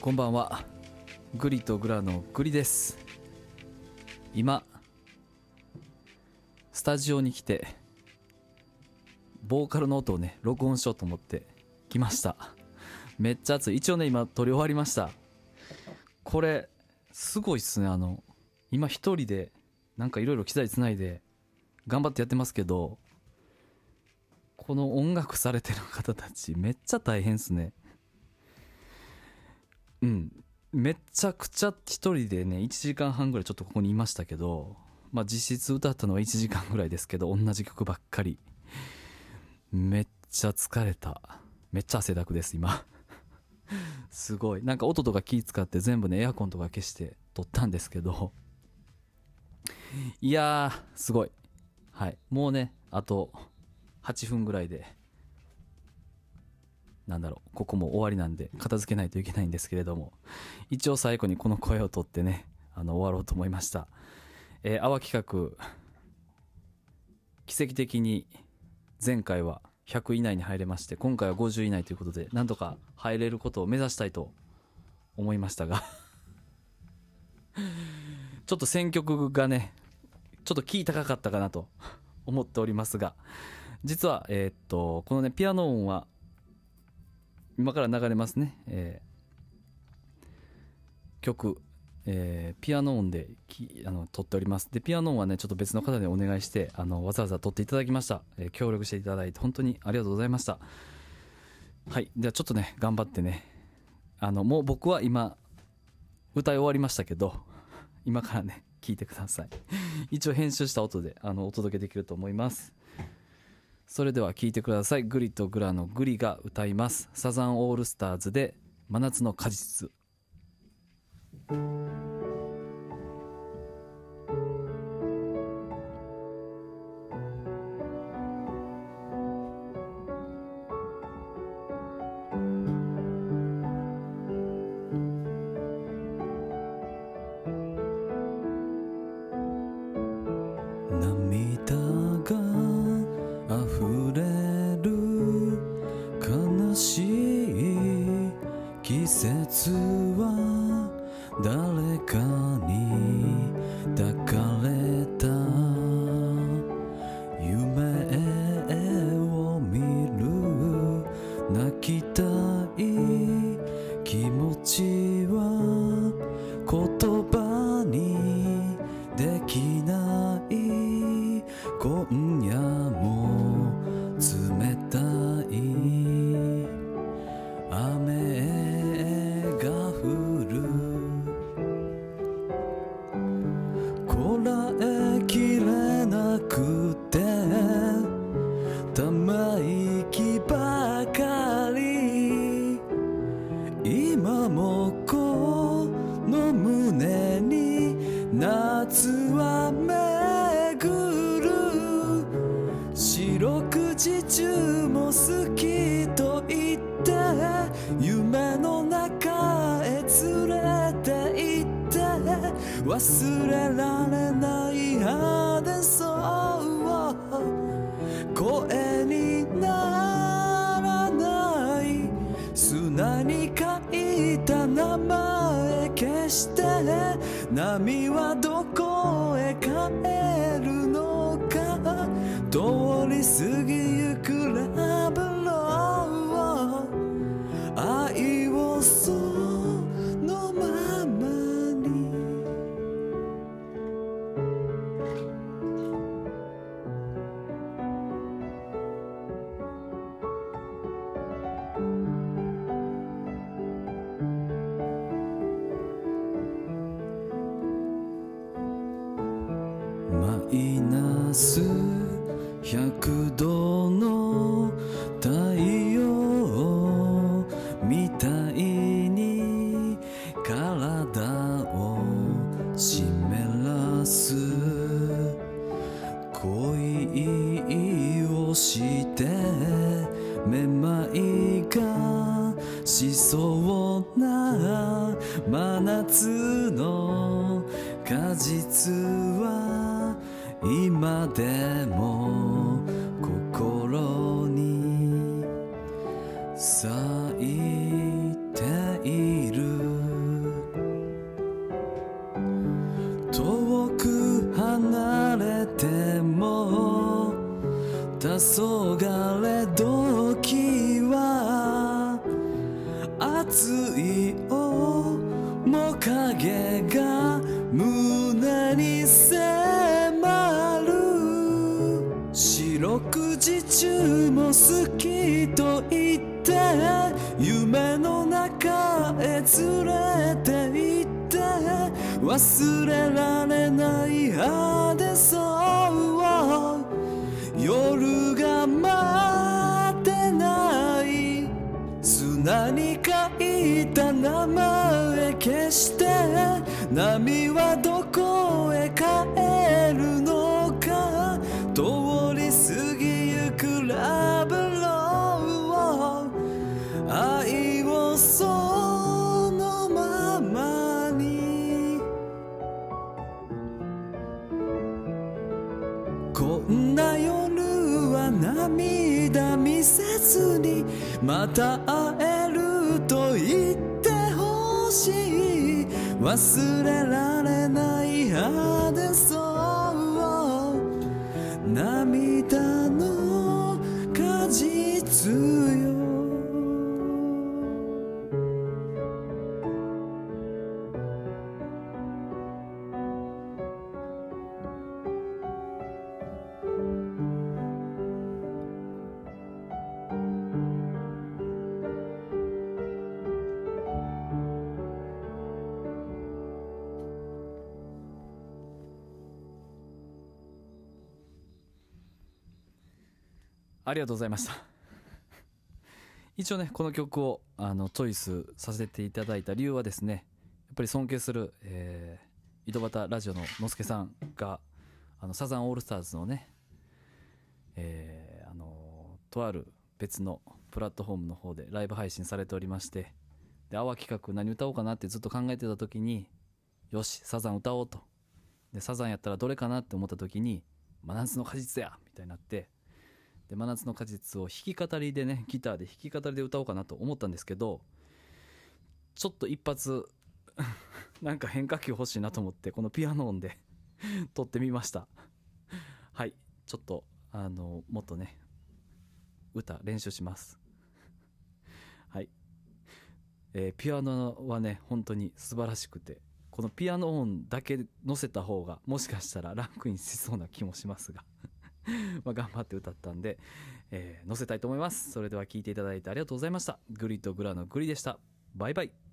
こんばんは。グリとグラのグリです。今スタジオに来てボーカルの音をね録音しようと思って来ました。めっちゃ熱い。一応ね今撮り終わりました。これすごいっすね。あの今一人でなんかいろいろ機材つないで頑張ってやってますけどこの音楽されてる方たちめっちゃ大変っすね。うん。めちゃくちゃ一人でね1時間半ぐらいちょっとここにいましたけどまあ実質歌ったのは1時間ぐらいですけど同じ曲ばっかり。めっちゃ疲れた。めっちゃ汗だくです今。すごい。なんか音とか気使って全部ねエアコンとか消して撮ったんですけど。いやーすごい。はい。もうねあと8分ぐらいでなんだろうここも終わりなんで片付けないといけないんですけれども一応最後にこの声を取ってねあの終わろうと思いました。えー、泡企画奇跡的に前回は100以内に入れまして今回は50以内ということでなんとか入れることを目指したいと思いましたが ちょっと選曲がねちょっとキー高かったかなと思っておりますが実はえー、っとこのねピアノ音は今から流れますね、えー、曲えー、ピアノ音であの撮っております。でピアノ音はねちょっと別の方にお願いしてあのわざわざ撮っていただきました、えー、協力していただいて本当にありがとうございました。はい。ではちょっとね頑張ってね。あのもう僕は今歌い終わりましたけど今からね聞いてください。一応編集した音であのお届けできると思います。それでは聞いてください。グリとグラのグリが歌います。サザンオールスターズで真夏の果実。季節は誰かに抱かれた。夢を見る泣きたい。気持ちは言葉にできない。今夜も冷たい。雨が降る。こらえきれなくてたま息ばかり。今もこの胸に夏は巡る。四六時中も好きと忘れられない派手そう声にならない。砂に書いた名前消して。波はどこへ帰るのか。通り過ぎゆくラブロー。愛イナス100度の太陽みたいに体を湿らす。恋をしてめまいがしそうな真夏の果実は今でも心に咲いている。遠く離れても黄昏時は熱い面影が無6時中も好きと言って夢の中へ連れて行って忘れられない派手そう夜が待ってない砂に書いた名前消して波はどこへ帰るのこんな夜は涙見せずにまた会えると言ってほしい忘れられない派手そう涙の果実よありがとうございました。一応ねこの曲をあのチョイスさせていただいた理由はですねやっぱり尊敬する、えー、井戸端ラジオののすけさんがあのサザンオールスターズのね、えーあのとある別のプラットフォームの方でライブ配信されておりましてでアワ企画何歌おうかなってずっと考えてた時によしサザン歌おうと。でサザンやったらどれかなって思った時に真夏の果実やみたいになってで真夏の果実を弾き語りでねギターで弾き語りで歌おうかなと思ったんですけどちょっと一発 なんか変化球欲しいなと思ってこのピアノ音で 撮ってみました。はい。ちょっとあのもっとね歌練習します。はい、えーピアノはね本当に素晴らしくてこのピアノ音だけ乗せた方がもしかしたらランクインしそうな気もしますが。まあ頑張って歌ったんで、えー載せたいと思います。それでは聴いていただいてありがとうございました。グリとグラのグリでした。バイバイ。